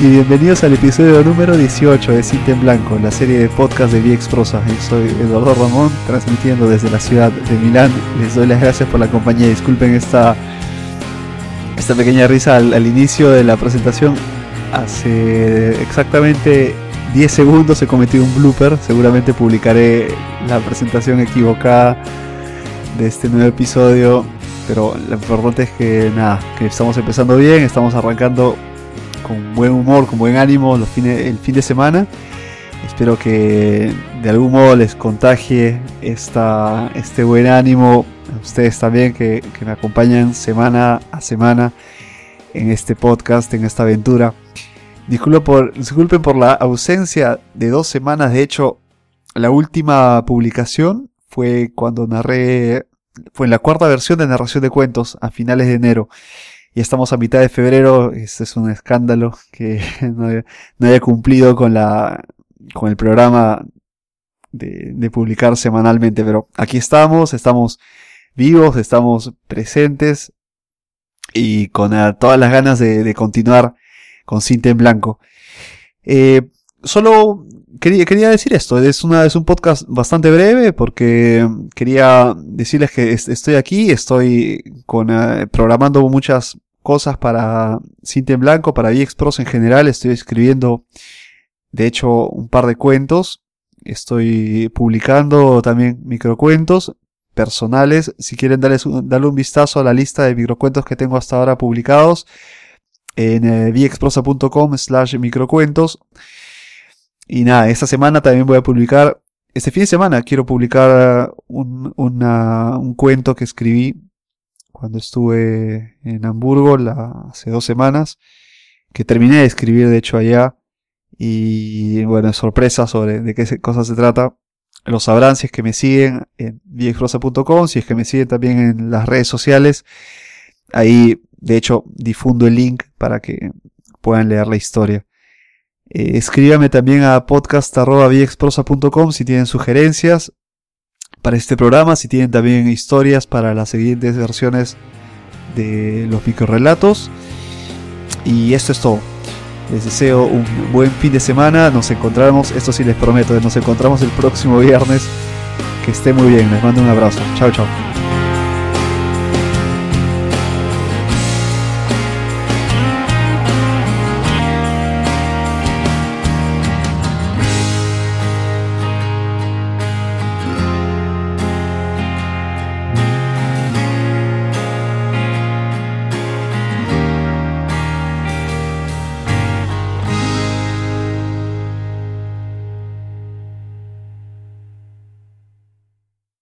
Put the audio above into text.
y bienvenidos al episodio número 18 de Cinta en Blanco, la serie de podcast de VX Prosa. Soy Eduardo Ramón, transmitiendo desde la ciudad de Milán. Les doy las gracias por la compañía. Disculpen esta, esta pequeña risa al, al inicio de la presentación. Hace exactamente 10 segundos he cometido un blooper. Seguramente publicaré la presentación equivocada de este nuevo episodio. Pero lo importante es que nada, que estamos empezando bien, estamos arrancando con buen humor, con buen ánimo los fines, el fin de semana. Espero que de algún modo les contagie esta, este buen ánimo a ustedes también que, que me acompañan semana a semana en este podcast, en esta aventura. Disculpen por, disculpen por la ausencia de dos semanas. De hecho, la última publicación fue cuando narré, fue en la cuarta versión de narración de cuentos a finales de enero y estamos a mitad de febrero, este es un escándalo que no haya, cumplido con la con el programa de, publicar semanalmente, pero aquí estamos, estamos vivos, estamos presentes y con eh, todas las ganas de, continuar con Cinta en Blanco. Eh, solo quería, quería decir esto, es, una, es un podcast bastante breve porque quería decirles que estoy aquí, estoy con, eh, programando muchas cosas para Cinta en Blanco, para VXPros en general. Estoy escribiendo, de hecho, un par de cuentos. Estoy publicando también microcuentos personales. Si quieren darles darle un vistazo a la lista de microcuentos que tengo hasta ahora publicados en eh, vxprosa.com slash microcuentos. Y nada, esta semana también voy a publicar, este fin de semana quiero publicar un, un cuento que escribí cuando estuve en Hamburgo hace dos semanas, que terminé de escribir de hecho allá. Y bueno, sorpresa sobre de qué cosa se trata. Lo sabrán si es que me siguen en viexprosa.com, si es que me siguen también en las redes sociales. Ahí, de hecho, difundo el link para que puedan leer la historia. Eh, escríbame también a podcast.viexprosa.com si tienen sugerencias para este programa, si tienen también historias para las siguientes versiones de los microrelatos. Y esto es todo. Les deseo un buen fin de semana. Nos encontramos, esto sí les prometo, nos encontramos el próximo viernes. Que esté muy bien. Les mando un abrazo. Chao, chao.